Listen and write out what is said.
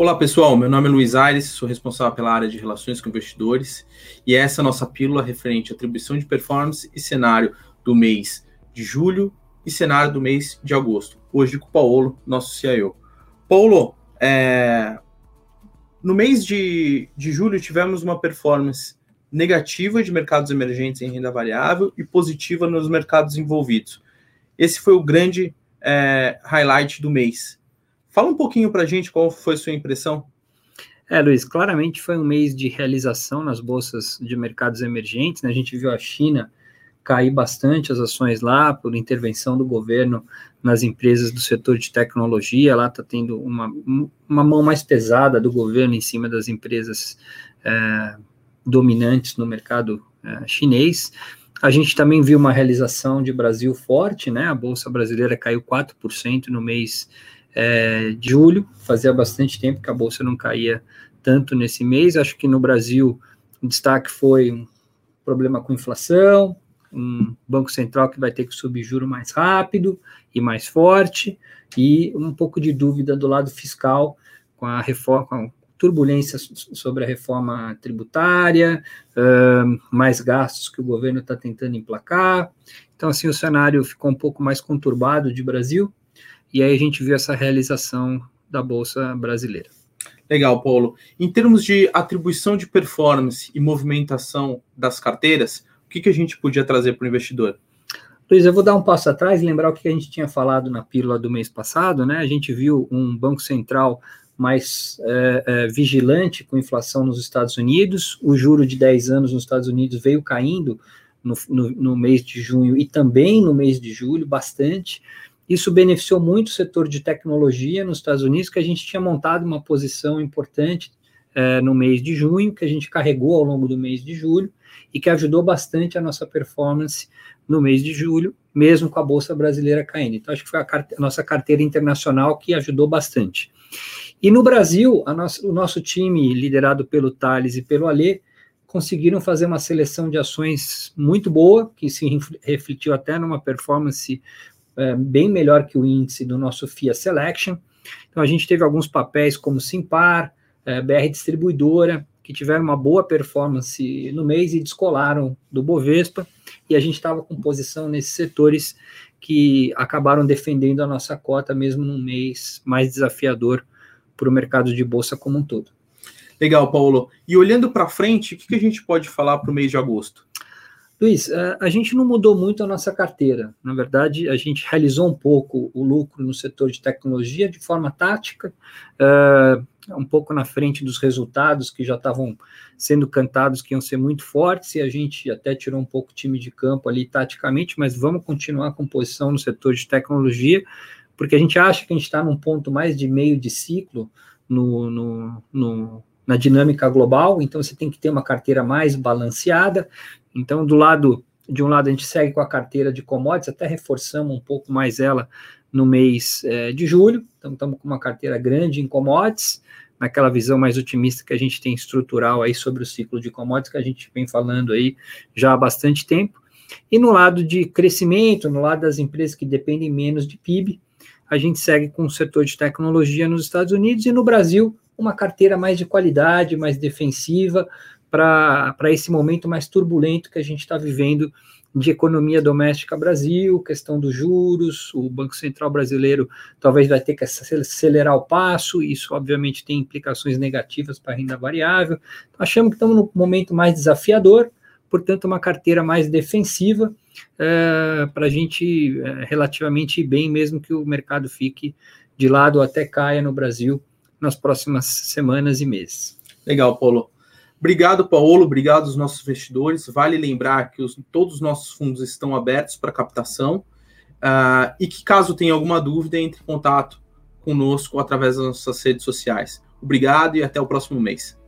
Olá pessoal, meu nome é Luiz Aires, sou responsável pela área de relações com investidores e essa é a nossa pílula referente à atribuição de performance e cenário do mês de julho e cenário do mês de agosto. Hoje com o Paulo, nosso CIO. Paulo, é... no mês de, de julho tivemos uma performance negativa de mercados emergentes em renda variável e positiva nos mercados envolvidos. Esse foi o grande é, highlight do mês. Fala um pouquinho para a gente qual foi sua impressão. É, Luiz, claramente foi um mês de realização nas bolsas de mercados emergentes. Né? A gente viu a China cair bastante as ações lá por intervenção do governo nas empresas do setor de tecnologia. Lá está tendo uma, uma mão mais pesada do governo em cima das empresas é, dominantes no mercado é, chinês. A gente também viu uma realização de Brasil forte, né? A Bolsa Brasileira caiu 4% no mês é, julho, fazia bastante tempo que a Bolsa não caía tanto nesse mês. Acho que no Brasil o destaque foi um problema com inflação, um Banco Central que vai ter que subir juro mais rápido e mais forte, e um pouco de dúvida do lado fiscal com a reforma, com turbulência sobre a reforma tributária, uh, mais gastos que o governo está tentando emplacar. Então, assim, o cenário ficou um pouco mais conturbado de Brasil, e aí a gente viu essa realização da Bolsa Brasileira. Legal, Paulo. Em termos de atribuição de performance e movimentação das carteiras, o que, que a gente podia trazer para o investidor? Luiz, eu vou dar um passo atrás e lembrar o que a gente tinha falado na pílula do mês passado, né? A gente viu um Banco Central mais é, é, vigilante com inflação nos Estados Unidos. O juro de 10 anos nos Estados Unidos veio caindo no, no, no, mês de junho e também no mês de julho, bastante. Isso beneficiou muito o setor de tecnologia nos Estados Unidos, que a gente tinha montado uma posição importante é, no mês de junho, que a gente carregou ao longo do mês de julho e que ajudou bastante a nossa performance no mês de julho, mesmo com a Bolsa Brasileira caindo. Então, acho que foi a, a nossa carteira internacional que ajudou bastante. E no Brasil, o nosso time, liderado pelo Thales e pelo Alê, conseguiram fazer uma seleção de ações muito boa, que se refletiu até numa performance é, bem melhor que o índice do nosso FIA Selection. Então, a gente teve alguns papéis como Simpar, é, BR Distribuidora, que tiveram uma boa performance no mês e descolaram do Bovespa, e a gente estava com posição nesses setores que acabaram defendendo a nossa cota, mesmo num mês mais desafiador para o mercado de bolsa como um todo. Legal, Paulo. E olhando para frente, o que, que, a gente pode falar para o mês de agosto? Luiz, a gente não mudou muito a nossa carteira. Na verdade, a gente realizou um pouco o lucro no setor de tecnologia de forma tática, é, um pouco na frente dos resultados que já estavam sendo cantados, que iam ser muito fortes, e a gente até tirou um pouco o time de campo ali taticamente, mas vamos continuar com posição no setor de tecnologia, porque a gente acha que a gente está num ponto mais de meio de ciclo no, no, no, na dinâmica global, então você tem que ter uma carteira mais balanceada. Então, do lado de um lado, a gente segue com a carteira de commodities, até reforçamos um pouco mais ela no mês é, de julho, então estamos com uma carteira grande em commodities, naquela visão mais otimista que a gente tem estrutural aí sobre o ciclo de commodities que a gente vem falando aí já há bastante tempo. E no lado de crescimento, no lado das empresas que dependem menos de PIB, a gente segue com o setor de tecnologia nos Estados Unidos e no Brasil, uma carteira mais de qualidade, mais defensiva, para esse momento mais turbulento que a gente está vivendo de economia doméstica Brasil, questão dos juros, o Banco Central brasileiro talvez vai ter que acelerar o passo, isso obviamente tem implicações negativas para a renda variável. Então, achamos que estamos no momento mais desafiador, portanto, uma carteira mais defensiva, é, para a gente é, relativamente bem, mesmo que o mercado fique de lado até caia no Brasil nas próximas semanas e meses. Legal, Paulo. Obrigado, Paulo. Obrigado aos nossos investidores. Vale lembrar que os, todos os nossos fundos estão abertos para captação uh, e que, caso tenha alguma dúvida, entre em contato conosco através das nossas redes sociais. Obrigado e até o próximo mês.